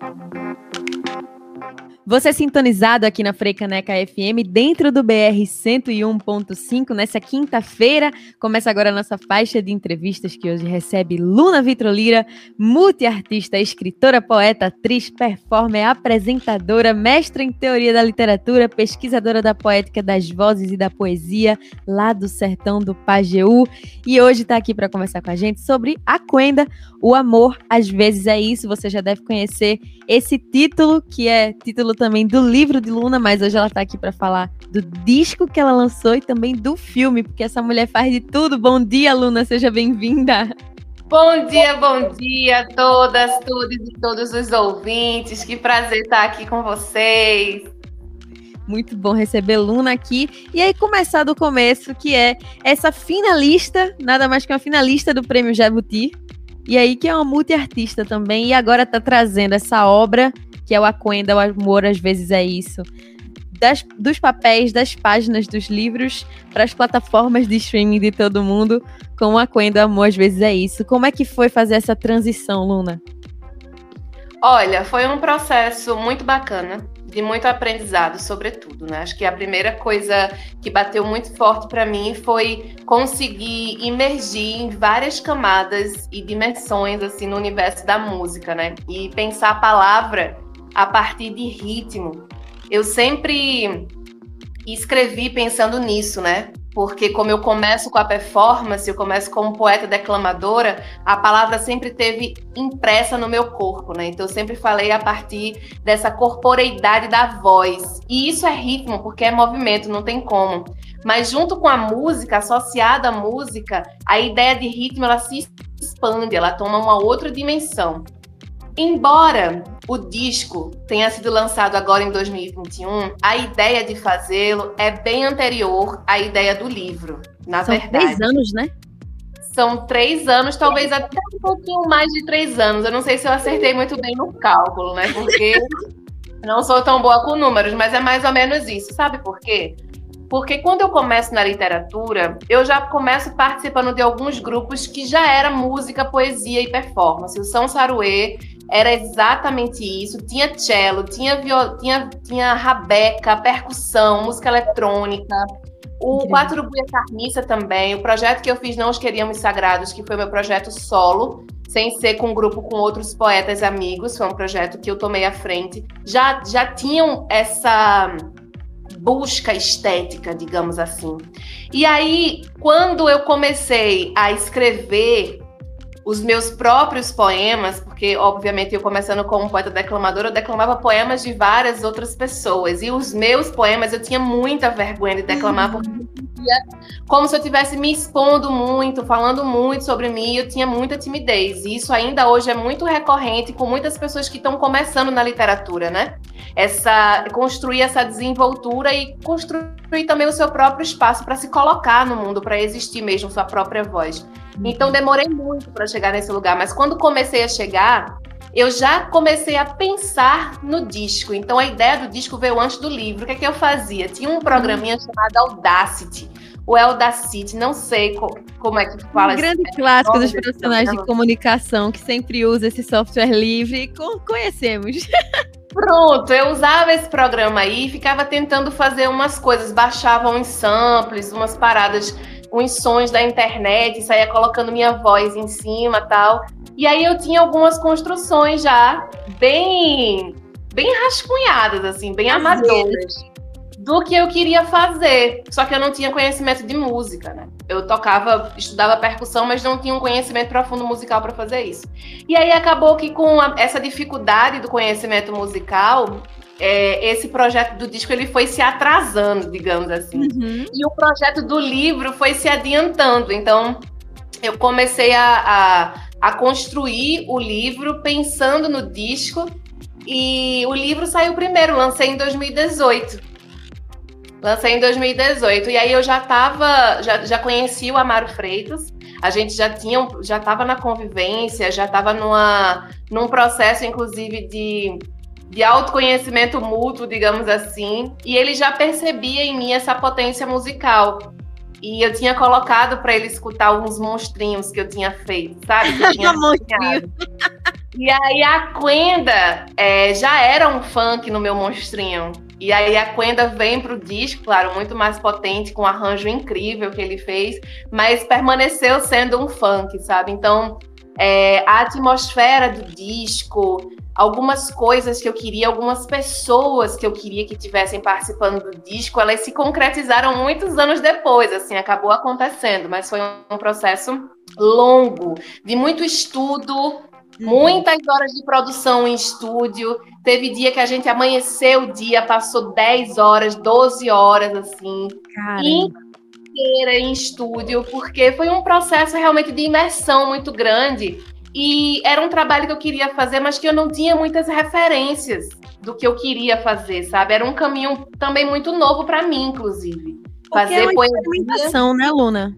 Thank you. Você é sintonizado aqui na Freicaneca FM, dentro do BR 101.5, nessa quinta-feira. Começa agora a nossa faixa de entrevistas que hoje recebe Luna Vitrolira, multiartista, escritora, poeta, atriz, performer, apresentadora, mestra em teoria da literatura, pesquisadora da poética das vozes e da poesia, lá do sertão do Pajeú. E hoje está aqui para conversar com a gente sobre a Quenda, o amor às vezes é isso. Você já deve conhecer esse título, que é título também do livro de Luna, mas hoje ela está aqui para falar do disco que ela lançou e também do filme, porque essa mulher faz de tudo. Bom dia, Luna, seja bem-vinda. Bom dia, bom dia a todas, todos e todos os ouvintes. Que prazer estar aqui com vocês. Muito bom receber Luna aqui. E aí, começar do começo, que é essa finalista, nada mais que uma finalista do Prêmio Jabuti. E aí, que é uma multiartista também, e agora está trazendo essa obra que é o Aquenda, o amor às vezes é isso. Das, dos papéis, das páginas dos livros para as plataformas de streaming de todo mundo, com o Aquenda, o amor às vezes é isso. Como é que foi fazer essa transição, Luna? Olha, foi um processo muito bacana, de muito aprendizado, sobretudo, né? Acho que a primeira coisa que bateu muito forte para mim foi conseguir imergir em várias camadas e dimensões assim no universo da música, né? E pensar a palavra a partir de ritmo. Eu sempre escrevi pensando nisso, né? Porque como eu começo com a performance, eu começo como poeta declamadora, a palavra sempre teve impressa no meu corpo, né? Então eu sempre falei a partir dessa corporeidade da voz. E isso é ritmo, porque é movimento, não tem como. Mas junto com a música, associada à música, a ideia de ritmo ela se expande, ela toma uma outra dimensão. Embora o disco tenha sido lançado agora em 2021, a ideia de fazê-lo é bem anterior à ideia do livro, na São verdade. três anos, né? São três anos, talvez até um pouquinho mais de três anos. Eu não sei se eu acertei muito bem no cálculo, né? Porque não sou tão boa com números, mas é mais ou menos isso. Sabe por quê? Porque quando eu começo na literatura, eu já começo participando de alguns grupos que já era música, poesia e performance. O São Saruê era exatamente isso. Tinha cello, tinha, viol... tinha, tinha rabeca, percussão, música eletrônica. O Quatro Buia Carniça também. O projeto que eu fiz Não Os Queríamos Sagrados, que foi meu projeto solo, sem ser com um grupo com outros poetas amigos. Foi um projeto que eu tomei à frente. Já, já tinham essa busca estética, digamos assim. E aí, quando eu comecei a escrever os meus próprios poemas, porque obviamente eu começando como poeta declamadora, eu declamava poemas de várias outras pessoas. E os meus poemas eu tinha muita vergonha de declamar, porque como se eu estivesse me expondo muito, falando muito sobre mim, eu tinha muita timidez. E isso ainda hoje é muito recorrente com muitas pessoas que estão começando na literatura, né? Essa construir essa desenvoltura e construir também o seu próprio espaço para se colocar no mundo, para existir mesmo sua própria voz. Então demorei muito para chegar nesse lugar, mas quando comecei a chegar, eu já comecei a pensar no disco. Então a ideia do disco veio antes do livro. O que é que eu fazia? Tinha um programinha uhum. chamado Audacity. O Audacity, não sei co como é que fala. Um grande clássico dos profissionais de comunicação que sempre usa esse software livre e conhecemos. Pronto, eu usava esse programa aí e ficava tentando fazer umas coisas, baixava uns samples, umas paradas uns sons da internet, saía colocando minha voz em cima tal. E aí eu tinha algumas construções já bem bem rascunhadas, assim, bem amadoras do que eu queria fazer. Só que eu não tinha conhecimento de música, né? Eu tocava, estudava percussão, mas não tinha um conhecimento profundo musical para fazer isso. E aí acabou que com a, essa dificuldade do conhecimento musical, é, esse projeto do disco ele foi se atrasando, digamos assim. Uhum. E o projeto do livro foi se adiantando. Então, eu comecei a, a, a, construir o livro pensando no disco. E o livro saiu primeiro, lancei em 2018. Lancei em 2018. E aí eu já estava, já, já conheci o Amaro Freitas. A gente já tinha, já estava na convivência, já estava numa, num processo, inclusive, de de autoconhecimento mútuo, digamos assim, e ele já percebia em mim essa potência musical. e eu tinha colocado para ele escutar alguns monstrinhos que eu tinha feito, sabe? Que eu tinha e aí a Quenda é, já era um funk no meu monstrinho. E aí a Quenda vem pro disco, claro, muito mais potente, com um arranjo incrível que ele fez, mas permaneceu sendo um funk, sabe? Então, é, a atmosfera do disco, algumas coisas que eu queria, algumas pessoas que eu queria que tivessem participando do disco, elas se concretizaram muitos anos depois, assim, acabou acontecendo, mas foi um processo longo, de muito estudo, uhum. muitas horas de produção em estúdio. Teve dia que a gente amanheceu o dia, passou 10 horas, 12 horas, assim, inteira em estúdio, porque foi um processo realmente de imersão muito grande e era um trabalho que eu queria fazer, mas que eu não tinha muitas referências do que eu queria fazer, sabe? Era um caminho também muito novo para mim, inclusive. Porque fazer é uma poesia. experimentação, né, Luna?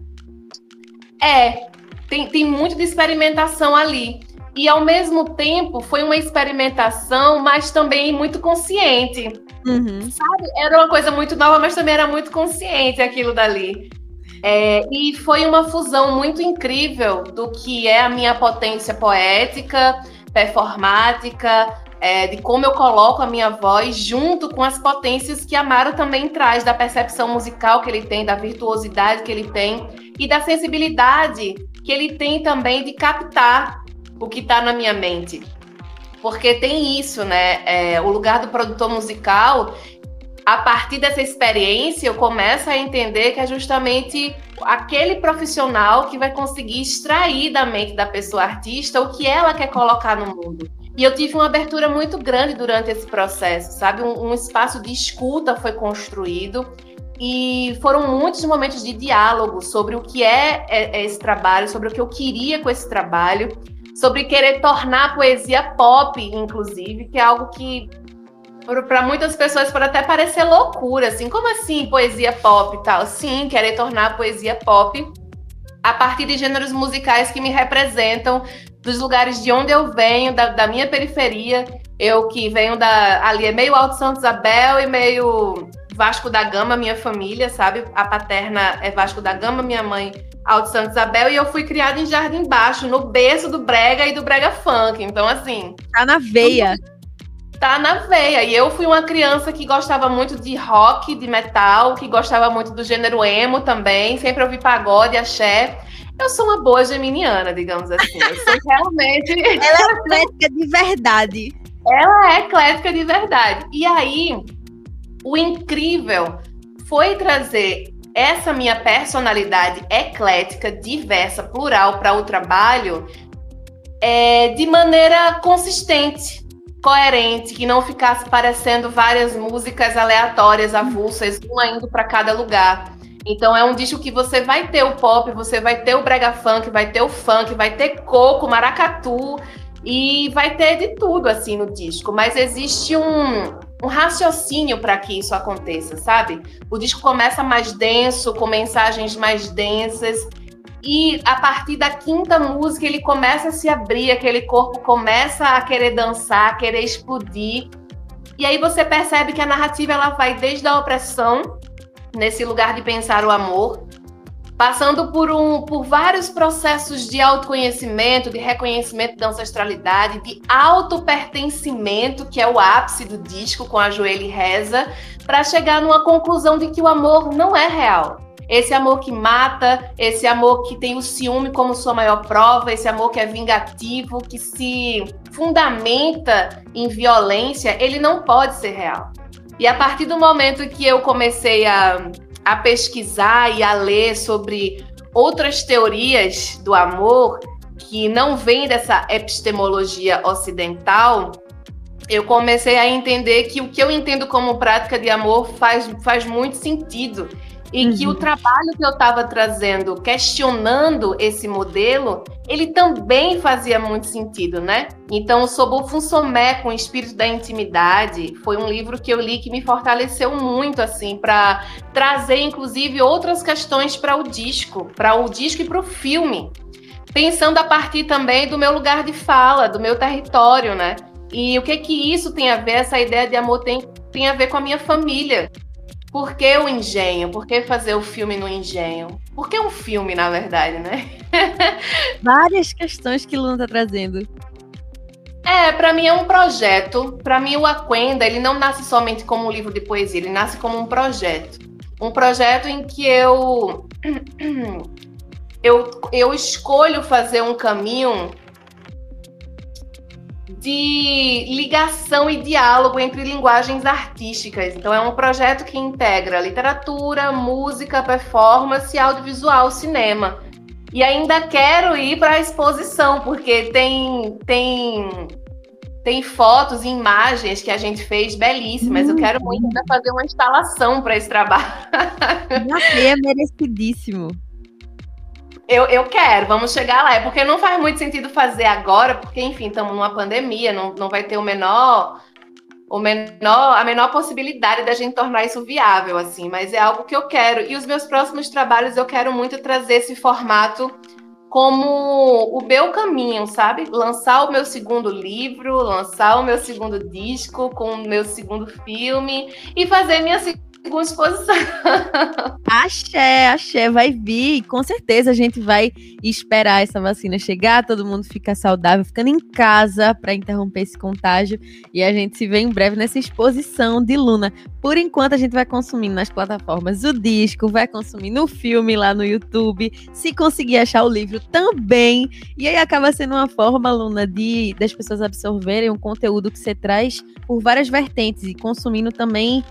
É, tem, tem muito de experimentação ali. E ao mesmo tempo foi uma experimentação, mas também muito consciente. Uhum. Sabe? Era uma coisa muito nova, mas também era muito consciente aquilo dali. É, e foi uma fusão muito incrível do que é a minha potência poética, performática, é, de como eu coloco a minha voz junto com as potências que Amaro também traz, da percepção musical que ele tem, da virtuosidade que ele tem e da sensibilidade que ele tem também de captar o que está na minha mente. Porque tem isso, né? É, o lugar do produtor musical a partir dessa experiência, eu começo a entender que é justamente aquele profissional que vai conseguir extrair da mente da pessoa artista o que ela quer colocar no mundo. E eu tive uma abertura muito grande durante esse processo, sabe? Um, um espaço de escuta foi construído e foram muitos momentos de diálogo sobre o que é, é, é esse trabalho, sobre o que eu queria com esse trabalho, sobre querer tornar a poesia pop, inclusive, que é algo que para muitas pessoas pode até parecer loucura, assim, como assim poesia pop e tal? Sim, querer tornar a poesia pop a partir de gêneros musicais que me representam, dos lugares de onde eu venho, da, da minha periferia. Eu que venho da. Ali é meio Alto Santo Isabel e meio Vasco da Gama, minha família, sabe? A paterna é Vasco da Gama, minha mãe Alto Santo Isabel, e eu fui criada em Jardim Baixo, no berço do Brega e do Brega Funk. Então, assim. Tá na veia. Tudo tá na veia. E eu fui uma criança que gostava muito de rock, de metal, que gostava muito do gênero emo também, sempre ouvi pagode, axé. Eu sou uma boa geminiana, digamos assim. Eu sou realmente. Ela é eclética de verdade. Ela é eclética de verdade. E aí, o incrível foi trazer essa minha personalidade eclética, diversa, plural para o trabalho é, de maneira consistente coerente, que não ficasse parecendo várias músicas aleatórias, avulsas, uma indo para cada lugar. Então é um disco que você vai ter o pop, você vai ter o brega funk, vai ter o funk, vai ter coco, maracatu e vai ter de tudo assim no disco. Mas existe um, um raciocínio para que isso aconteça, sabe? O disco começa mais denso, com mensagens mais densas e a partir da quinta música ele começa a se abrir, aquele corpo começa a querer dançar, a querer explodir. E aí você percebe que a narrativa ela vai desde a opressão, nesse lugar de pensar o amor, passando por, um, por vários processos de autoconhecimento, de reconhecimento da ancestralidade, de autopertencimento, que é o ápice do disco com a Joelho Reza, para chegar numa conclusão de que o amor não é real esse amor que mata, esse amor que tem o ciúme como sua maior prova, esse amor que é vingativo, que se fundamenta em violência, ele não pode ser real. E a partir do momento que eu comecei a, a pesquisar e a ler sobre outras teorias do amor que não vêm dessa epistemologia ocidental, eu comecei a entender que o que eu entendo como prática de amor faz, faz muito sentido e uhum. que o uhum. trabalho que eu estava trazendo, questionando esse modelo, ele também fazia muito sentido, né? Então, Sob o Funsomé, com o Espírito da Intimidade, foi um livro que eu li que me fortaleceu muito, assim, para trazer, inclusive, outras questões para o disco, para o disco e para o filme. Pensando a partir também do meu lugar de fala, do meu território, né? E o que que isso tem a ver, essa ideia de amor tem, tem a ver com a minha família Por que o engenho? Por que fazer o filme no engenho? Por que um filme, na verdade, né? Várias questões que Luna está trazendo. É, para mim é um projeto. Para mim o Aquenda, ele não nasce somente como um livro de poesia, ele nasce como um projeto. Um projeto em que eu eu, eu escolho fazer um caminho de ligação e diálogo entre linguagens artísticas. Então, é um projeto que integra literatura, música, performance, audiovisual, cinema. E ainda quero ir para a exposição, porque tem, tem, tem fotos e imagens que a gente fez belíssimas. Hum. Eu quero muito fazer uma instalação para esse trabalho. é merecidíssimo. Eu, eu quero, vamos chegar lá. É porque não faz muito sentido fazer agora, porque, enfim, estamos numa pandemia, não, não vai ter o menor, o menor, a menor possibilidade da gente tornar isso viável, assim, mas é algo que eu quero. E os meus próximos trabalhos eu quero muito trazer esse formato como o meu caminho, sabe? Lançar o meu segundo livro, lançar o meu segundo disco com o meu segundo filme e fazer minha com exposição. Axé, axé, vai vir. Com certeza a gente vai esperar essa vacina chegar, todo mundo fica saudável, ficando em casa para interromper esse contágio. E a gente se vê em breve nessa exposição de Luna. Por enquanto, a gente vai consumindo nas plataformas o disco, vai consumindo o filme lá no YouTube. Se conseguir achar o livro também. E aí acaba sendo uma forma, Luna, de das pessoas absorverem um conteúdo que você traz por várias vertentes e consumindo também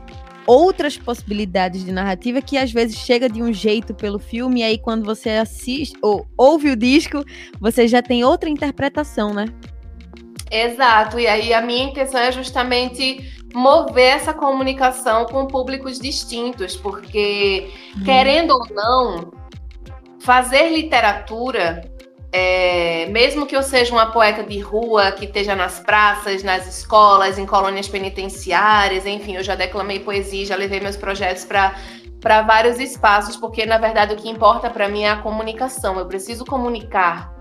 outras possibilidades de narrativa que às vezes chega de um jeito pelo filme e aí quando você assiste ou ouve o disco, você já tem outra interpretação, né? Exato, e aí a minha intenção é justamente mover essa comunicação com públicos distintos, porque hum. querendo ou não, fazer literatura é, mesmo que eu seja uma poeta de rua, que esteja nas praças, nas escolas, em colônias penitenciárias, enfim, eu já declamei poesia, já levei meus projetos para vários espaços, porque na verdade o que importa para mim é a comunicação. Eu preciso comunicar.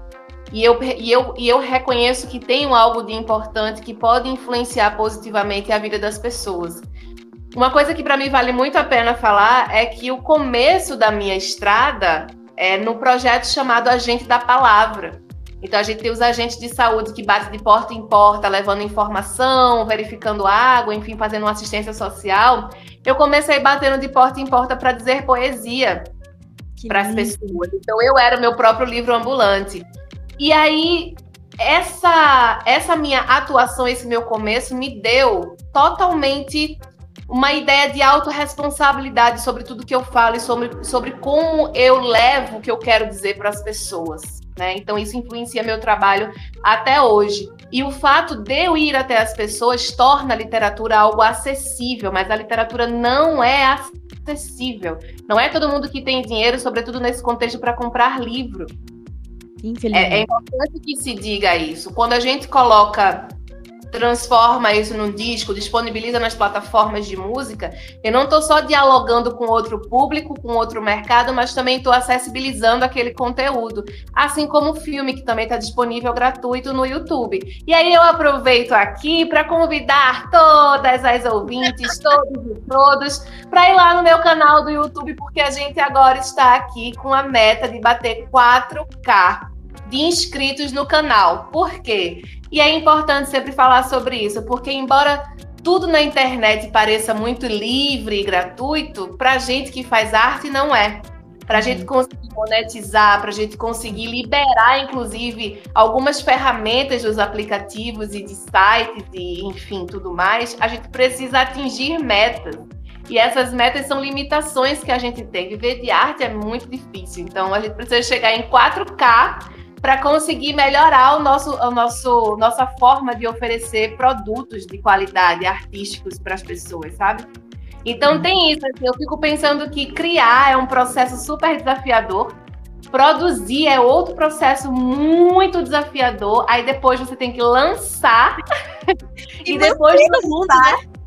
E eu, e, eu, e eu reconheço que tenho algo de importante que pode influenciar positivamente a vida das pessoas. Uma coisa que para mim vale muito a pena falar é que o começo da minha estrada é, no projeto chamado Agente da Palavra. Então, a gente tem os agentes de saúde que batem de porta em porta, levando informação, verificando água, enfim, fazendo uma assistência social. Eu comecei batendo de porta em porta para dizer poesia para as pessoas. Então, eu era meu próprio livro ambulante. E aí, essa, essa minha atuação, esse meu começo, me deu totalmente uma ideia de autorresponsabilidade sobre tudo que eu falo e sobre, sobre como eu levo o que eu quero dizer para as pessoas. Né? Então, isso influencia meu trabalho até hoje. E o fato de eu ir até as pessoas torna a literatura algo acessível, mas a literatura não é acessível. Não é todo mundo que tem dinheiro, sobretudo nesse contexto, para comprar livro. É, é importante que se diga isso. Quando a gente coloca transforma isso num disco, disponibiliza nas plataformas de música, eu não estou só dialogando com outro público, com outro mercado, mas também estou acessibilizando aquele conteúdo, assim como o filme que também está disponível gratuito no YouTube. E aí eu aproveito aqui para convidar todas as ouvintes, todos e todos, para ir lá no meu canal do YouTube, porque a gente agora está aqui com a meta de bater 4K de inscritos no canal. Por quê? E é importante sempre falar sobre isso, porque embora tudo na internet pareça muito livre e gratuito, para gente que faz arte não é. Para gente conseguir monetizar, para gente conseguir liberar, inclusive, algumas ferramentas dos aplicativos e de sites e, enfim, tudo mais, a gente precisa atingir metas. E essas metas são limitações que a gente tem. Viver de arte é muito difícil. Então, a gente precisa chegar em 4K para conseguir melhorar o nosso, o nosso, nossa forma de oferecer produtos de qualidade artísticos para as pessoas, sabe? Então uhum. tem isso, assim, eu fico pensando que criar é um processo super desafiador, produzir é outro processo muito desafiador, aí depois você tem que lançar e, e depois lançar, mundo, né?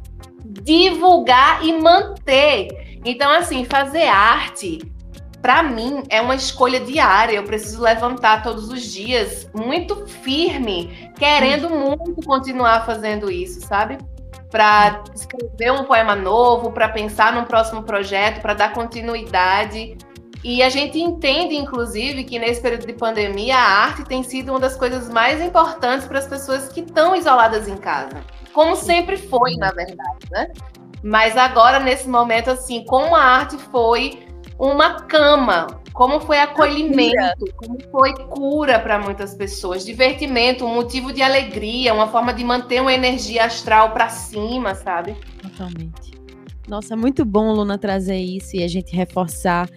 divulgar e manter. Então, assim, fazer arte para mim é uma escolha diária. Eu preciso levantar todos os dias muito firme, querendo muito continuar fazendo isso, sabe? para escrever um poema novo, para pensar num próximo projeto, para dar continuidade. E a gente entende, inclusive, que nesse período de pandemia a arte tem sido uma das coisas mais importantes para as pessoas que estão isoladas em casa. Como sempre foi, na verdade, né? Mas agora, nesse momento, assim, como a arte foi uma cama, como foi acolhimento, como foi cura para muitas pessoas, divertimento, um motivo de alegria, uma forma de manter uma energia astral para cima, sabe? Totalmente. Nossa, muito bom, Luna, trazer isso e a gente reforçar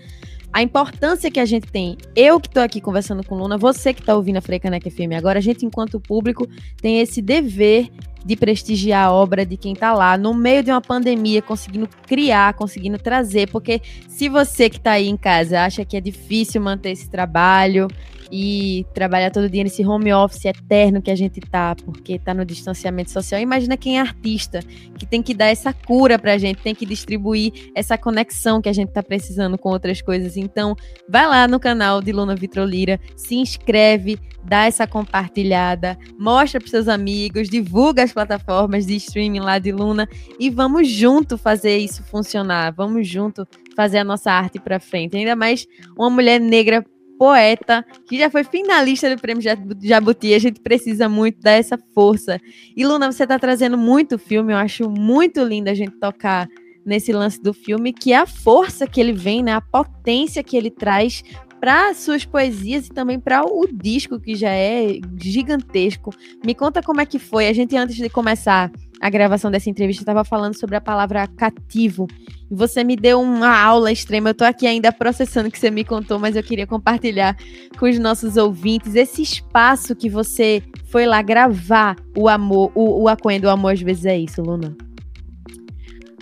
a importância que a gente tem. Eu que estou aqui conversando com Luna, você que está ouvindo a Freicaneca FM agora, a gente, enquanto público, tem esse dever de prestigiar a obra de quem está lá, no meio de uma pandemia, conseguindo criar, conseguindo trazer, porque se você que está aí em casa acha que é difícil manter esse trabalho, e trabalhar todo dia nesse home office eterno que a gente tá, porque tá no distanciamento social. Imagina quem é artista, que tem que dar essa cura pra gente, tem que distribuir essa conexão que a gente tá precisando com outras coisas. Então, vai lá no canal de Luna Vitrolira, se inscreve, dá essa compartilhada, mostra para seus amigos, divulga as plataformas de streaming lá de Luna e vamos junto fazer isso funcionar. Vamos junto fazer a nossa arte para frente. Ainda mais uma mulher negra poeta, que já foi finalista do Prêmio Jabuti. A gente precisa muito dar essa força. E Luna, você está trazendo muito filme, eu acho muito lindo a gente tocar nesse lance do filme, que é a força que ele vem, né, a potência que ele traz para suas poesias e também para o disco que já é gigantesco. Me conta como é que foi. A gente antes de começar a gravação dessa entrevista estava falando sobre a palavra cativo. Você me deu uma aula extrema. Eu estou aqui ainda processando o que você me contou, mas eu queria compartilhar com os nossos ouvintes esse espaço que você foi lá gravar o amor, o, o do Amor às vezes é isso, Luna.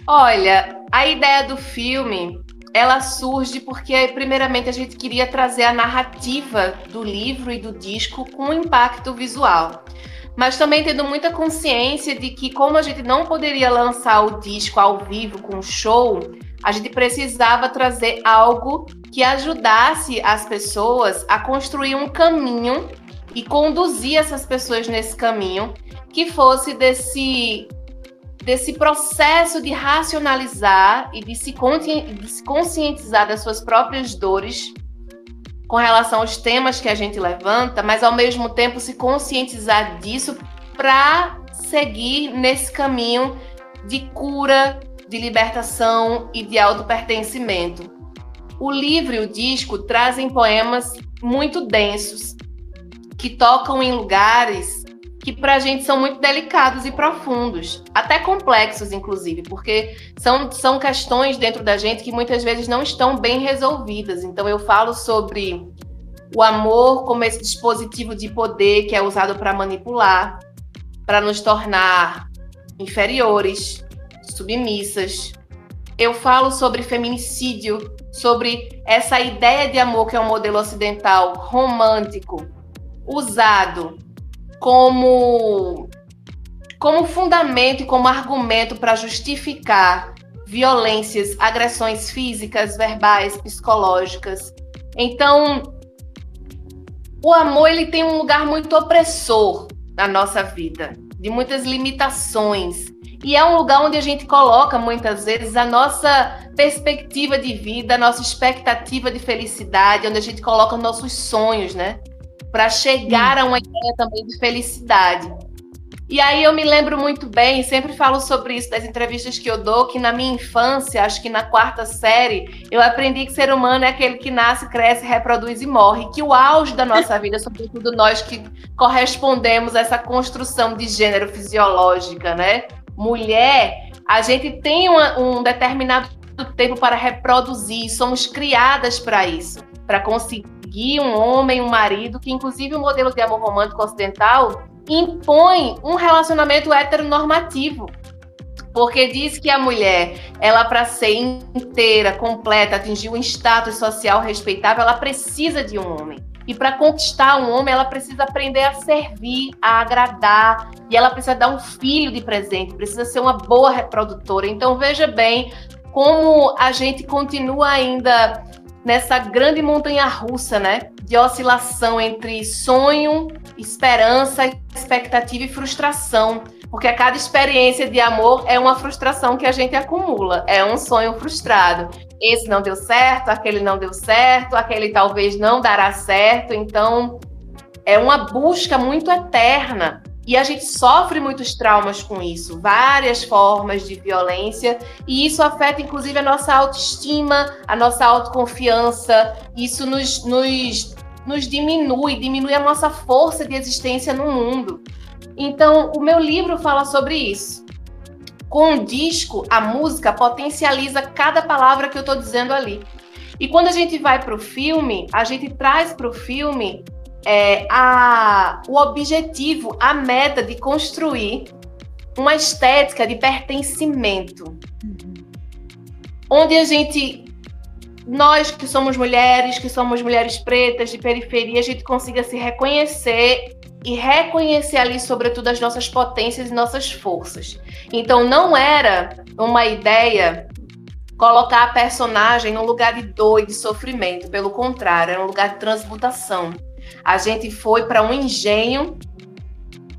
Olha, a ideia do filme ela surge porque, primeiramente, a gente queria trazer a narrativa do livro e do disco com impacto visual. Mas também tendo muita consciência de que, como a gente não poderia lançar o disco ao vivo com show, a gente precisava trazer algo que ajudasse as pessoas a construir um caminho e conduzir essas pessoas nesse caminho que fosse desse desse processo de racionalizar e de se, de se conscientizar das suas próprias dores com relação aos temas que a gente levanta, mas ao mesmo tempo se conscientizar disso para seguir nesse caminho de cura, de libertação e de autopertencimento. O livro e o disco trazem poemas muito densos, que tocam em lugares que para a gente são muito delicados e profundos, até complexos, inclusive, porque são, são questões dentro da gente que muitas vezes não estão bem resolvidas. Então, eu falo sobre o amor como esse dispositivo de poder que é usado para manipular, para nos tornar inferiores, submissas. Eu falo sobre feminicídio, sobre essa ideia de amor que é um modelo ocidental romântico, usado como, como fundamento e como argumento para justificar violências, agressões físicas, verbais, psicológicas. Então, o amor ele tem um lugar muito opressor na nossa vida, de muitas limitações. E é um lugar onde a gente coloca muitas vezes a nossa perspectiva de vida, a nossa expectativa de felicidade, onde a gente coloca nossos sonhos, né? Para chegar a uma ideia também de felicidade. E aí eu me lembro muito bem, sempre falo sobre isso das entrevistas que eu dou, que na minha infância, acho que na quarta série, eu aprendi que ser humano é aquele que nasce, cresce, reproduz e morre, que o auge da nossa vida, sobretudo nós que correspondemos a essa construção de gênero fisiológica, né? Mulher, a gente tem uma, um determinado tempo para reproduzir, somos criadas para isso, para conseguir conseguir um homem, um marido, que inclusive o modelo de amor romântico ocidental impõe um relacionamento heteronormativo. Porque diz que a mulher, ela para ser inteira, completa, atingir um status social respeitável, ela precisa de um homem. E para conquistar um homem, ela precisa aprender a servir, a agradar, e ela precisa dar um filho de presente, precisa ser uma boa reprodutora. Então veja bem como a gente continua ainda nessa grande montanha russa, né? De oscilação entre sonho, esperança, expectativa e frustração. Porque a cada experiência de amor é uma frustração que a gente acumula, é um sonho frustrado. Esse não deu certo, aquele não deu certo, aquele talvez não dará certo. Então, é uma busca muito eterna. E a gente sofre muitos traumas com isso, várias formas de violência, e isso afeta inclusive a nossa autoestima, a nossa autoconfiança. Isso nos, nos, nos diminui, diminui a nossa força de existência no mundo. Então, o meu livro fala sobre isso. Com o disco, a música potencializa cada palavra que eu estou dizendo ali. E quando a gente vai para o filme, a gente traz para o filme é, a, o objetivo, a meta de construir uma estética de pertencimento. Uhum. Onde a gente, nós que somos mulheres, que somos mulheres pretas de periferia, a gente consiga se reconhecer e reconhecer ali, sobretudo, as nossas potências e nossas forças. Então, não era uma ideia colocar a personagem num lugar de dor e de sofrimento, pelo contrário, era um lugar de transmutação. A gente foi para um engenho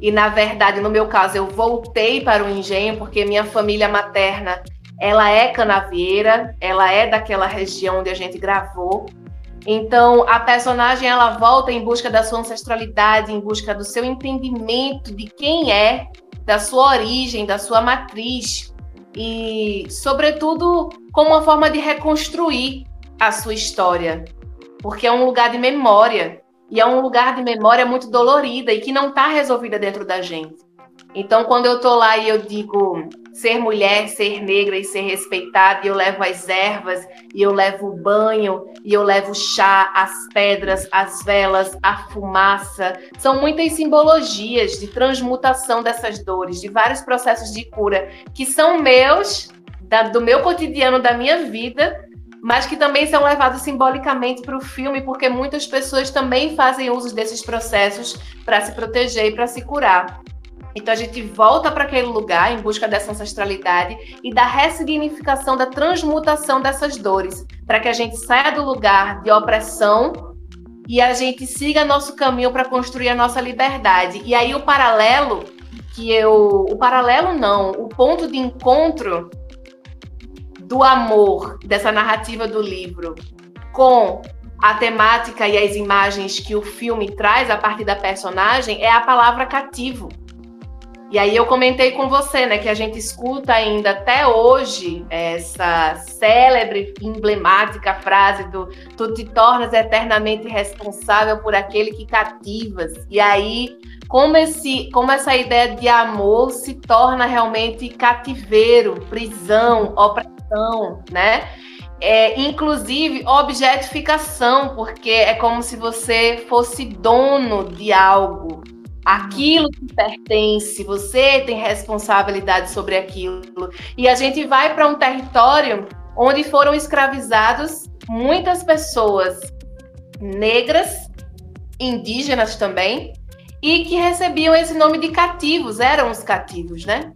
e, na verdade, no meu caso, eu voltei para o engenho porque minha família materna ela é canavieira, ela é daquela região onde a gente gravou. Então, a personagem ela volta em busca da sua ancestralidade, em busca do seu entendimento de quem é, da sua origem, da sua matriz e, sobretudo, como uma forma de reconstruir a sua história, porque é um lugar de memória. E é um lugar de memória muito dolorida e que não está resolvida dentro da gente. Então, quando eu estou lá e eu digo ser mulher, ser negra e ser respeitada, e eu levo as ervas, e eu levo o banho, e eu levo o chá, as pedras, as velas, a fumaça, são muitas simbologias de transmutação dessas dores, de vários processos de cura que são meus, da, do meu cotidiano, da minha vida, mas que também são levados simbolicamente para o filme, porque muitas pessoas também fazem uso desses processos para se proteger e para se curar. Então a gente volta para aquele lugar em busca dessa ancestralidade e da ressignificação, da transmutação dessas dores, para que a gente saia do lugar de opressão e a gente siga nosso caminho para construir a nossa liberdade. E aí o paralelo que eu, o paralelo não, o ponto de encontro do amor dessa narrativa do livro com a temática e as imagens que o filme traz a partir da personagem é a palavra cativo. E aí eu comentei com você, né, que a gente escuta ainda até hoje essa célebre, emblemática frase do tu te tornas eternamente responsável por aquele que cativas. E aí como esse, como essa ideia de amor se torna realmente cativeiro, prisão, opressão né? É, inclusive objetificação, porque é como se você fosse dono de algo. Aquilo que pertence, você tem responsabilidade sobre aquilo. E a gente vai para um território onde foram escravizados muitas pessoas negras, indígenas também, e que recebiam esse nome de cativos, eram os cativos, né?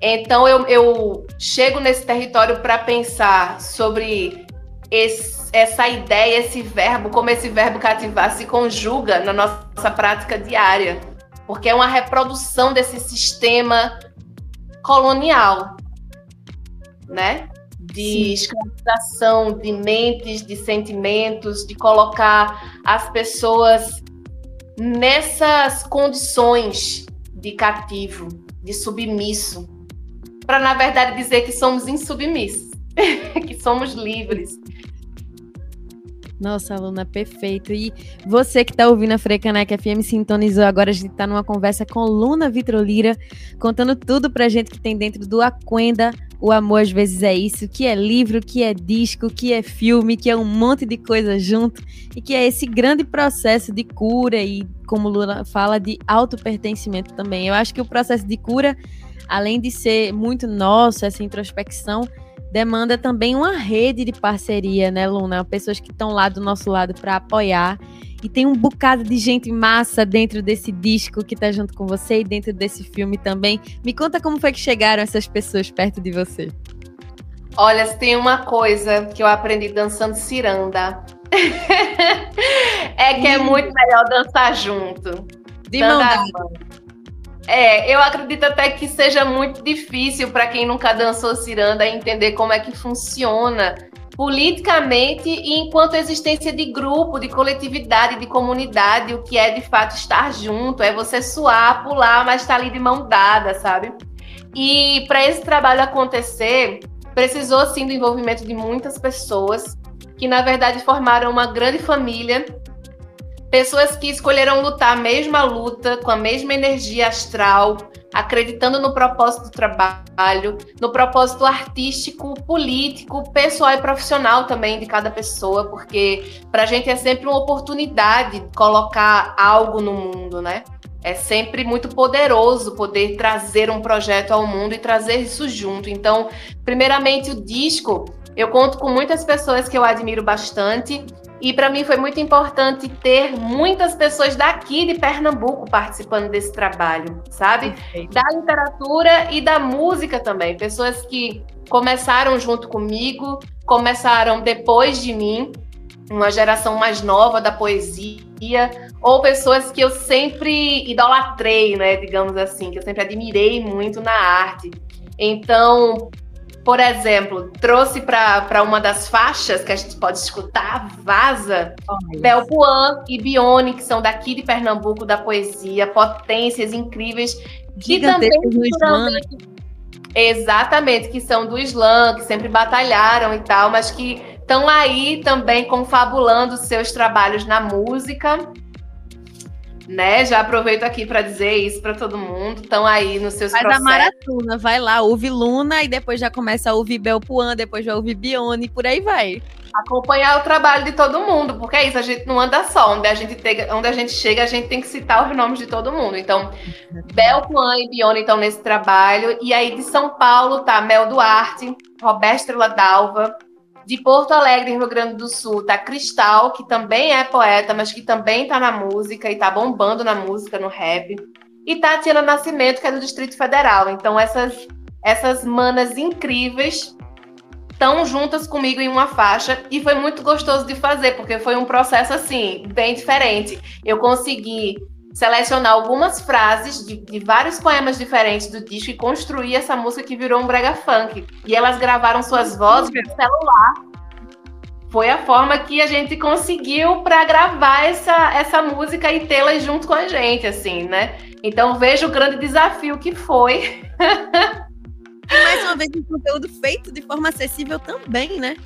Então eu, eu chego nesse território para pensar sobre esse, essa ideia, esse verbo, como esse verbo cativar se conjuga na nossa prática diária, porque é uma reprodução desse sistema colonial, né? De escravização de mentes, de sentimentos, de colocar as pessoas nessas condições de cativo, de submisso para na verdade dizer que somos insubmissos, que somos livres. Nossa, aluna, perfeito. E você que está ouvindo a Frecanec FM sintonizou agora, a gente está numa conversa com Luna Vitrolira, contando tudo para gente que tem dentro do Aquenda. O amor às vezes é isso, que é livro, que é disco, que é filme, que é um monte de coisa junto e que é esse grande processo de cura e, como Luna fala, de auto-pertencimento também. Eu acho que o processo de cura além de ser muito nosso, essa introspecção, demanda também uma rede de parceria, né, Luna? Pessoas que estão lá do nosso lado para apoiar. E tem um bocado de gente massa dentro desse disco que está junto com você e dentro desse filme também. Me conta como foi que chegaram essas pessoas perto de você. Olha, tem uma coisa que eu aprendi dançando ciranda. é que é muito melhor dançar junto. De mão É, eu acredito até que seja muito difícil para quem nunca dançou ciranda entender como é que funciona politicamente e enquanto existência de grupo, de coletividade, de comunidade, o que é de fato estar junto, é você suar, pular, mas estar tá ali de mão dada, sabe? E para esse trabalho acontecer, precisou sim do envolvimento de muitas pessoas que na verdade formaram uma grande família Pessoas que escolheram lutar a mesma luta, com a mesma energia astral, acreditando no propósito do trabalho, no propósito artístico, político, pessoal e profissional também de cada pessoa, porque para a gente é sempre uma oportunidade colocar algo no mundo, né? É sempre muito poderoso poder trazer um projeto ao mundo e trazer isso junto. Então, primeiramente, o disco, eu conto com muitas pessoas que eu admiro bastante e para mim foi muito importante ter muitas pessoas daqui de Pernambuco participando desse trabalho, sabe? Perfeito. Da literatura e da música também. Pessoas que começaram junto comigo, começaram depois de mim, uma geração mais nova da poesia, ou pessoas que eu sempre idolatrei, né, digamos assim, que eu sempre admirei muito na arte. Então, por exemplo, trouxe para uma das faixas que a gente pode escutar, Vaza, oh, Belpuan e Bione, que são daqui de Pernambuco, da poesia, potências incríveis, que também Exatamente, que são do Islã, que sempre batalharam e tal, mas que estão aí também confabulando seus trabalhos na música né? Já aproveito aqui para dizer isso para todo mundo. Estão aí nos seus Faz processos. a maratona, vai lá, ouve Luna e depois já começa a ouvir Belpuan, depois já ouve Bione e por aí vai. Acompanhar o trabalho de todo mundo, porque é isso, a gente não anda só. Onde a gente, tem, onde a gente chega, a gente tem que citar os nomes de todo mundo. Então, Belpuan e Bione estão nesse trabalho. E aí de São Paulo tá Mel Duarte, Roberto Estrela Dalva, de Porto Alegre, Rio Grande do Sul, tá Cristal, que também é poeta, mas que também tá na música e tá bombando na música, no rap. E Tatiana Nascimento, que é do Distrito Federal. Então, essas, essas manas incríveis estão juntas comigo em uma faixa e foi muito gostoso de fazer, porque foi um processo assim, bem diferente. Eu consegui selecionar algumas frases de, de, vários poemas diferentes do disco e construir essa música que virou um brega funk. E elas gravaram suas vozes no celular. Foi a forma que a gente conseguiu para gravar essa, essa música e tê-la junto com a gente, assim, né? Então vejo o grande desafio que foi. e mais uma vez um conteúdo feito de forma acessível também, né?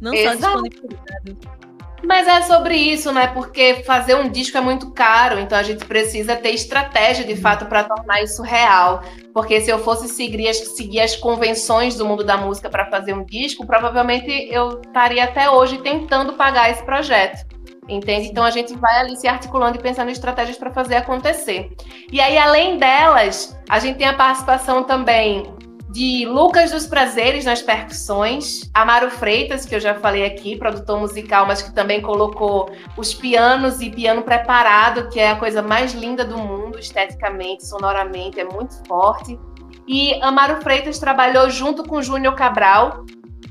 Não Exato. só disponibilizado. Mas é sobre isso, né? Porque fazer um disco é muito caro, então a gente precisa ter estratégia de fato para tornar isso real. Porque se eu fosse seguir as, seguir as convenções do mundo da música para fazer um disco, provavelmente eu estaria até hoje tentando pagar esse projeto. Entende? Então a gente vai ali se articulando e pensando em estratégias para fazer acontecer. E aí, além delas, a gente tem a participação também de Lucas dos Prazeres nas percussões, Amaro Freitas, que eu já falei aqui, produtor musical, mas que também colocou os pianos e piano preparado, que é a coisa mais linda do mundo, esteticamente, sonoramente, é muito forte. E Amaro Freitas trabalhou junto com Júnior Cabral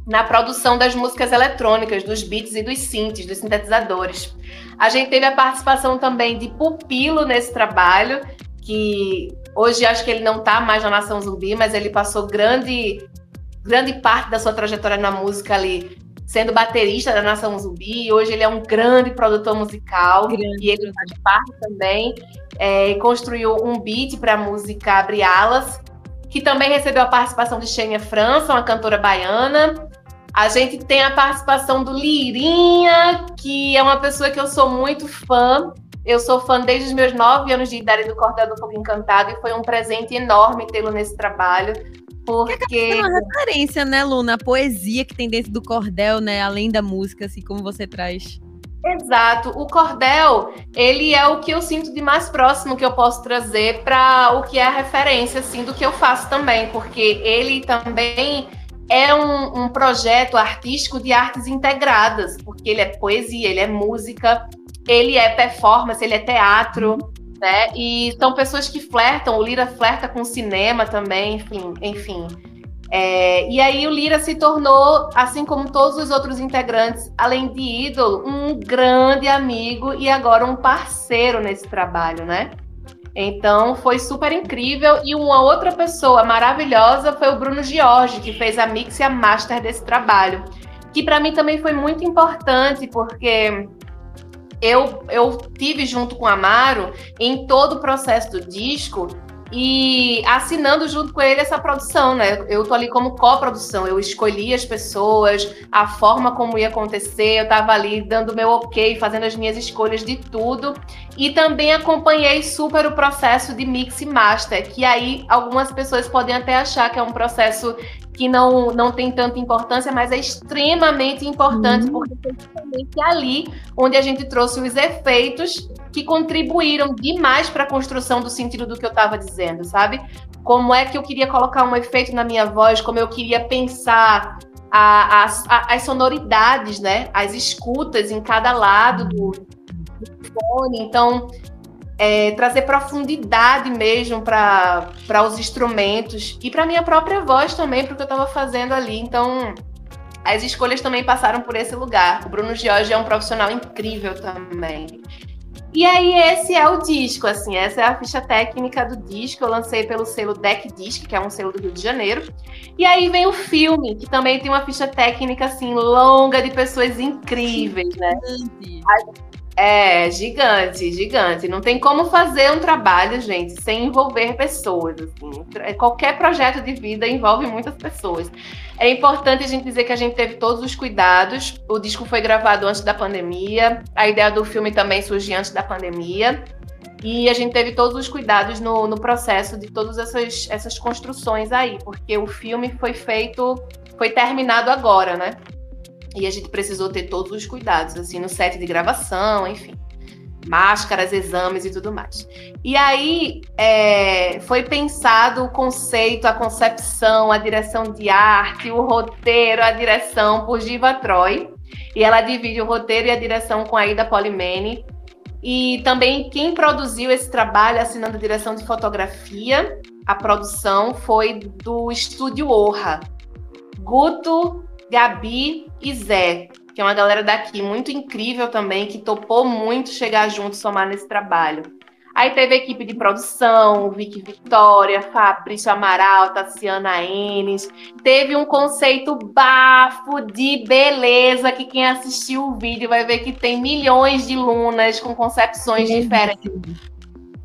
na produção das músicas eletrônicas, dos beats e dos synths, dos sintetizadores. A gente teve a participação também de Pupilo nesse trabalho, que hoje acho que ele não está mais na Nação Zumbi, mas ele passou grande, grande parte da sua trajetória na música ali sendo baterista da Nação Zumbi. Hoje ele é um grande produtor musical grande. e ele faz parte também. É, construiu um beat para a música Abre Alas, que também recebeu a participação de Xênia França, uma cantora baiana. A gente tem a participação do Lirinha, que é uma pessoa que eu sou muito fã. Eu sou fã desde os meus nove anos de idade do Cordel do Fogo Encantado e foi um presente enorme tê-lo nesse trabalho. Porque. É uma referência, né, Luna? A poesia que tem dentro do cordel, né? Além da música, assim como você traz. Exato. O cordel, ele é o que eu sinto de mais próximo que eu posso trazer para o que é a referência, assim, do que eu faço também, porque ele também é um, um projeto artístico de artes integradas, porque ele é poesia, ele é música, ele é performance, ele é teatro, né? E são pessoas que flertam, o Lira flerta com cinema também, enfim, enfim. É, e aí o Lira se tornou, assim como todos os outros integrantes, além de ídolo, um grande amigo e agora um parceiro nesse trabalho, né? Então foi super incrível. E uma outra pessoa maravilhosa foi o Bruno Giorgi, que fez a mix e a master desse trabalho. Que para mim também foi muito importante, porque eu, eu tive junto com o Amaro em todo o processo do disco e assinando junto com ele essa produção, né? Eu tô ali como coprodução, eu escolhi as pessoas, a forma como ia acontecer, eu tava ali dando meu ok, fazendo as minhas escolhas de tudo, e também acompanhei super o processo de mix e master, que aí algumas pessoas podem até achar que é um processo que não, não tem tanta importância, mas é extremamente importante, uhum. porque foi justamente ali onde a gente trouxe os efeitos que contribuíram demais para a construção do sentido do que eu estava dizendo, sabe? Como é que eu queria colocar um efeito na minha voz, como eu queria pensar a, a, as sonoridades, né? As escutas em cada lado do, do fone. Então, é, trazer profundidade mesmo para os instrumentos e para minha própria voz também, porque eu estava fazendo ali. Então, as escolhas também passaram por esse lugar. O Bruno Giorgi é um profissional incrível também. E aí, esse é o disco, assim, essa é a ficha técnica do disco. Eu lancei pelo selo Deck Disc, que é um selo do Rio de Janeiro. E aí vem o filme, que também tem uma ficha técnica, assim, longa de pessoas incríveis, né? É, gigante, gigante. Não tem como fazer um trabalho, gente, sem envolver pessoas. Assim. Qualquer projeto de vida envolve muitas pessoas. É importante a gente dizer que a gente teve todos os cuidados. O disco foi gravado antes da pandemia. A ideia do filme também surgiu antes da pandemia. E a gente teve todos os cuidados no, no processo de todas essas, essas construções aí, porque o filme foi feito, foi terminado agora, né? E a gente precisou ter todos os cuidados, assim, no set de gravação, enfim. Máscaras, exames e tudo mais. E aí é, foi pensado o conceito, a concepção, a direção de arte, o roteiro, a direção por Giva Troy. E ela divide o roteiro e a direção com a Ida Polimene. E também quem produziu esse trabalho, assinando a direção de fotografia, a produção foi do Estúdio Orra. Guto Gabi e Zé, que é uma galera daqui muito incrível também, que topou muito chegar junto, somar nesse trabalho. Aí teve a equipe de produção, Vicky Vitória, Fabrício Amaral, Tassiana Enes. Teve um conceito bafo de beleza, que quem assistiu o vídeo vai ver que tem milhões de lunas com concepções diferentes.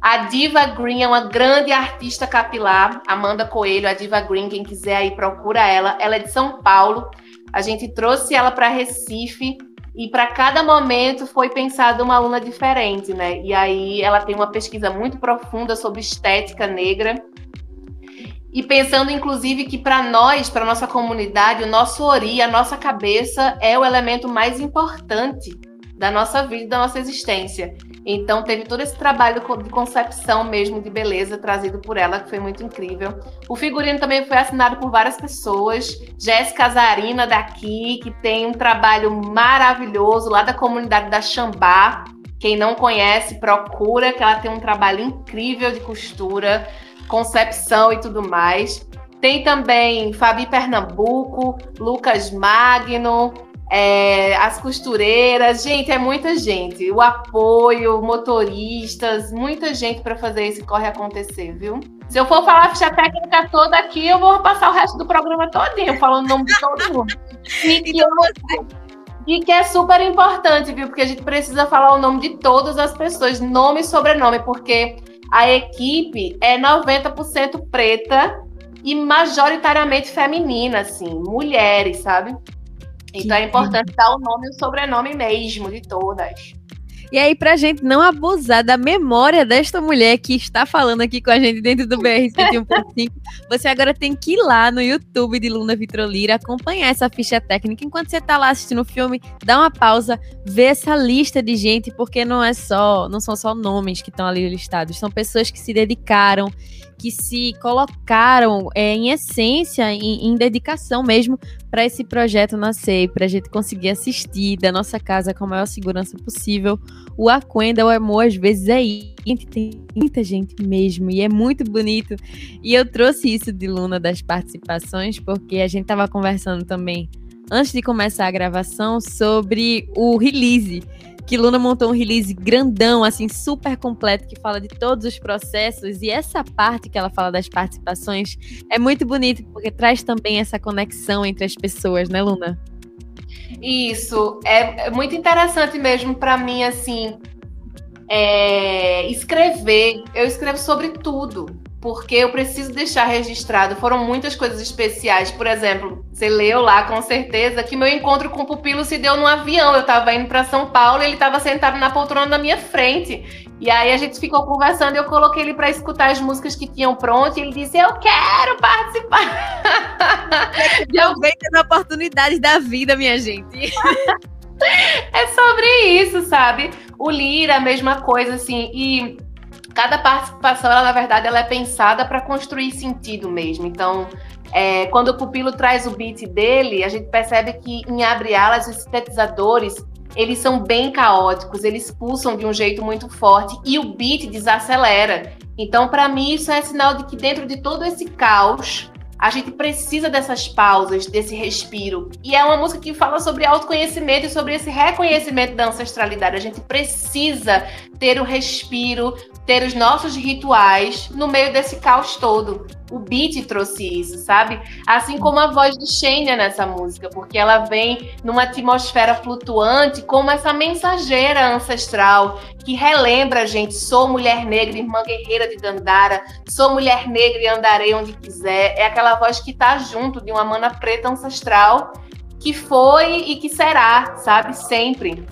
A Diva Green é uma grande artista capilar, Amanda Coelho, a Diva Green, quem quiser aí procura ela. Ela é de São Paulo a gente trouxe ela para Recife e para cada momento foi pensada uma aluna diferente, né? E aí ela tem uma pesquisa muito profunda sobre estética negra. E pensando, inclusive, que para nós, para nossa comunidade, o nosso ori, a nossa cabeça é o elemento mais importante da nossa vida, da nossa existência. Então teve todo esse trabalho de concepção mesmo de beleza trazido por ela, que foi muito incrível. O figurino também foi assinado por várias pessoas. Jéssica Zarina daqui, que tem um trabalho maravilhoso lá da comunidade da Xambá. Quem não conhece, procura, que ela tem um trabalho incrível de costura, concepção e tudo mais. Tem também Fabi Pernambuco, Lucas Magno, é, as costureiras, gente, é muita gente. O apoio, motoristas, muita gente para fazer esse corre acontecer, viu? Se eu for falar a ficha técnica toda aqui, eu vou passar o resto do programa todinho falando o nome de todo mundo. E que, eu, e que é super importante, viu? Porque a gente precisa falar o nome de todas as pessoas, nome e sobrenome, porque a equipe é 90% preta e majoritariamente feminina, assim, mulheres, sabe? Então é importante dar o nome e o sobrenome mesmo de todas. E aí, pra gente não abusar da memória desta mulher que está falando aqui com a gente dentro do BR 101.5, você agora tem que ir lá no YouTube de Luna Vitrolira, acompanhar essa ficha técnica. Enquanto você está lá assistindo o filme, dá uma pausa, vê essa lista de gente, porque não é só, não são só nomes que estão ali listados, são pessoas que se dedicaram, que se colocaram é, em essência, em, em dedicação mesmo, para esse projeto nascer, para a gente conseguir assistir da nossa casa com a maior segurança possível. O Aquenda, o amor, às vezes é gente, tem muita gente mesmo, e é muito bonito. E eu trouxe isso de Luna das participações, porque a gente estava conversando também, antes de começar a gravação, sobre o release que Luna montou um release grandão, assim, super completo, que fala de todos os processos. E essa parte que ela fala das participações é muito bonita, porque traz também essa conexão entre as pessoas, né, Luna? Isso, é, é muito interessante mesmo para mim, assim, é, escrever. Eu escrevo sobre tudo porque eu preciso deixar registrado. Foram muitas coisas especiais. Por exemplo, você leu lá com certeza que meu encontro com o pupilo se deu no avião. Eu estava indo para São Paulo e ele estava sentado na poltrona na minha frente. E aí a gente ficou conversando e eu coloquei ele para escutar as músicas que tinham pronto e ele disse: "Eu quero participar". Aproveita as oportunidades da vida, minha gente. é sobre isso, sabe? O Lira, a mesma coisa assim. E cada participação, ela, na verdade, ela é pensada para construir sentido mesmo. Então, é, quando o pupilo traz o beat dele, a gente percebe que em Abre Alas, os sintetizadores, eles são bem caóticos, eles pulsam de um jeito muito forte e o beat desacelera. Então, para mim, isso é sinal de que dentro de todo esse caos, a gente precisa dessas pausas, desse respiro. E é uma música que fala sobre autoconhecimento e sobre esse reconhecimento da ancestralidade. A gente precisa ter o respiro, ter os nossos rituais no meio desse caos todo. O beat trouxe isso, sabe? Assim como a voz de Xenia nessa música, porque ela vem numa atmosfera flutuante como essa mensageira ancestral que relembra a gente: sou mulher negra, irmã guerreira de Dandara, sou mulher negra e andarei onde quiser. É aquela voz que tá junto de uma mana preta ancestral que foi e que será, sabe? Sempre.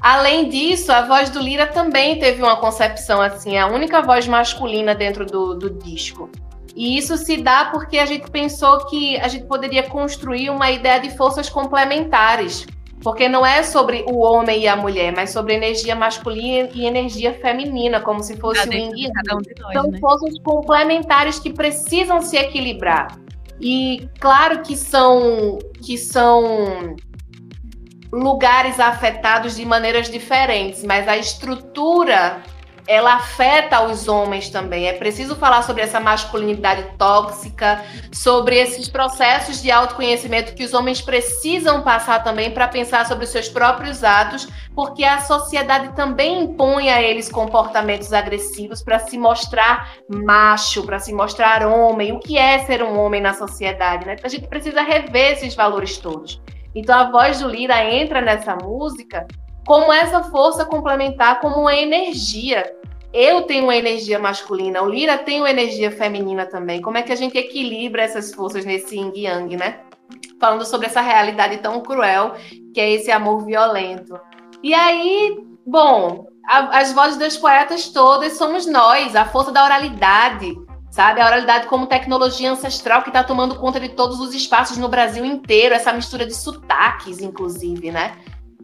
Além disso, a voz do Lira também teve uma concepção assim, a única voz masculina dentro do, do disco. E isso se dá porque a gente pensou que a gente poderia construir uma ideia de forças complementares. Porque não é sobre o homem e a mulher, mas sobre energia masculina e energia feminina, como se fosse um São né? forças complementares que precisam se equilibrar. E claro que são que são lugares afetados de maneiras diferentes, mas a estrutura ela afeta os homens também. É preciso falar sobre essa masculinidade tóxica, sobre esses processos de autoconhecimento que os homens precisam passar também para pensar sobre os seus próprios atos, porque a sociedade também impõe a eles comportamentos agressivos para se mostrar macho, para se mostrar homem. O que é ser um homem na sociedade, né? A gente precisa rever esses valores todos. Então a voz do Lira entra nessa música como essa força complementar, como uma energia. Eu tenho uma energia masculina, o Lira tem uma energia feminina também. Como é que a gente equilibra essas forças nesse yin yang, né? Falando sobre essa realidade tão cruel que é esse amor violento. E aí, bom, a, as vozes das poetas todas somos nós, a força da oralidade, sabe? A oralidade como tecnologia ancestral que está tomando conta de todos os espaços no Brasil inteiro, essa mistura de sotaques, inclusive, né?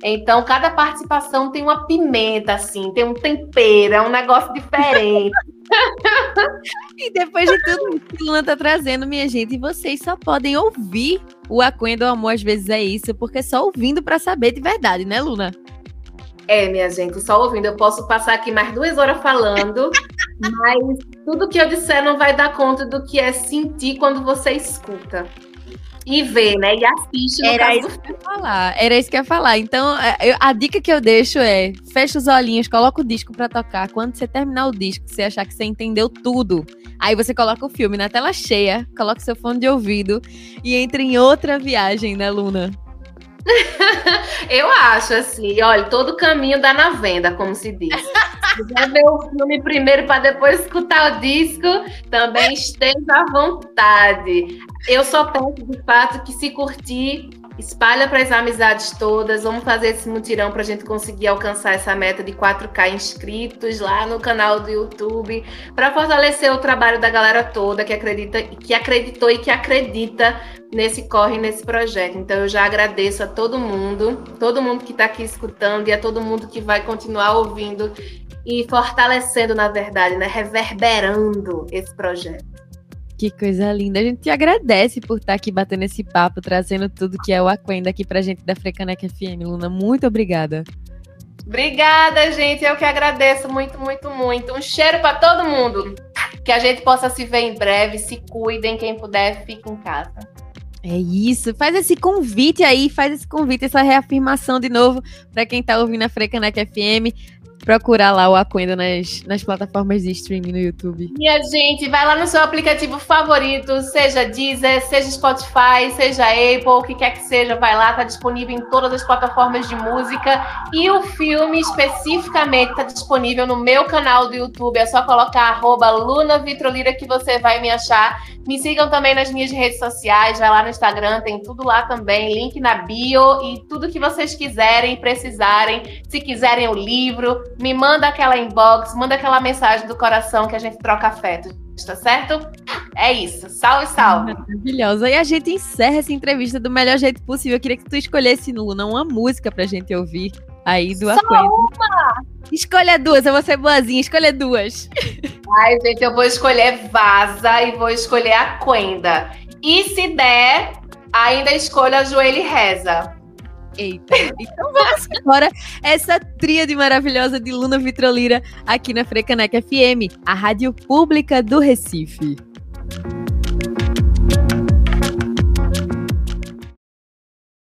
Então, cada participação tem uma pimenta, assim, tem um tempero, é um negócio diferente. e depois de tudo que Luna tá trazendo, minha gente, vocês só podem ouvir o Aquém do Amor, às vezes é isso, porque é só ouvindo para saber de verdade, né, Luna? É, minha gente, só ouvindo. Eu posso passar aqui mais duas horas falando, mas tudo que eu disser não vai dar conta do que é sentir quando você escuta. E vê, né? E assiste no Era caso isso que eu ia falar. Era isso que eu ia falar. Então, é, eu, a dica que eu deixo é: fecha os olhinhos, coloca o disco pra tocar. Quando você terminar o disco, você achar que você entendeu tudo, aí você coloca o filme na tela cheia, coloca seu fone de ouvido e entra em outra viagem, né, Luna? eu acho assim, olha, todo caminho dá na venda, como se diz. Se quiser ver o filme primeiro para depois escutar o disco, também esteja à vontade. Eu só peço de fato que se curtir Espalha para as amizades todas. Vamos fazer esse mutirão para a gente conseguir alcançar essa meta de 4K inscritos lá no canal do YouTube, para fortalecer o trabalho da galera toda que acredita, que acreditou e que acredita nesse corre, nesse projeto. Então eu já agradeço a todo mundo, todo mundo que está aqui escutando e a todo mundo que vai continuar ouvindo e fortalecendo, na verdade, né, reverberando esse projeto. Que coisa linda. A gente te agradece por estar aqui batendo esse papo, trazendo tudo que é o Aquenda aqui pra gente da Frecanec FM. Luna, muito obrigada. Obrigada, gente. Eu que agradeço muito, muito, muito. Um cheiro para todo mundo. Que a gente possa se ver em breve. Se cuidem. Quem puder, fique em casa. É isso, faz esse convite aí, faz esse convite, essa reafirmação de novo para quem tá ouvindo a Frecanec FM procurar lá o Aquenda nas, nas plataformas de streaming no YouTube. Minha gente, vai lá no seu aplicativo favorito, seja Deezer, seja Spotify, seja Apple, o que quer que seja, vai lá, tá disponível em todas as plataformas de música. E o filme especificamente tá disponível no meu canal do YouTube. É só colocar arroba Luna Vitrolira que você vai me achar. Me sigam também nas minhas redes sociais, vai lá no Instagram, tem tudo lá também, link na bio e tudo que vocês quiserem, precisarem. Se quiserem o livro, me manda aquela inbox, manda aquela mensagem do coração que a gente troca afeto. Tá certo? É isso. Salve, salve. Maravilhosa. E a gente encerra essa entrevista do melhor jeito possível. Eu queria que tu escolhesse, Luna, uma música pra gente ouvir aí do Só Uma. Escolha duas, eu vou ser boazinha, escolha duas. Ai, gente, eu vou escolher Vaza e vou escolher a Quenda. E se der, ainda escolha a Joelho e Reza. Eita, então vamos agora essa tríade maravilhosa de Luna Vitrolira aqui na Frecanec FM, a rádio pública do Recife.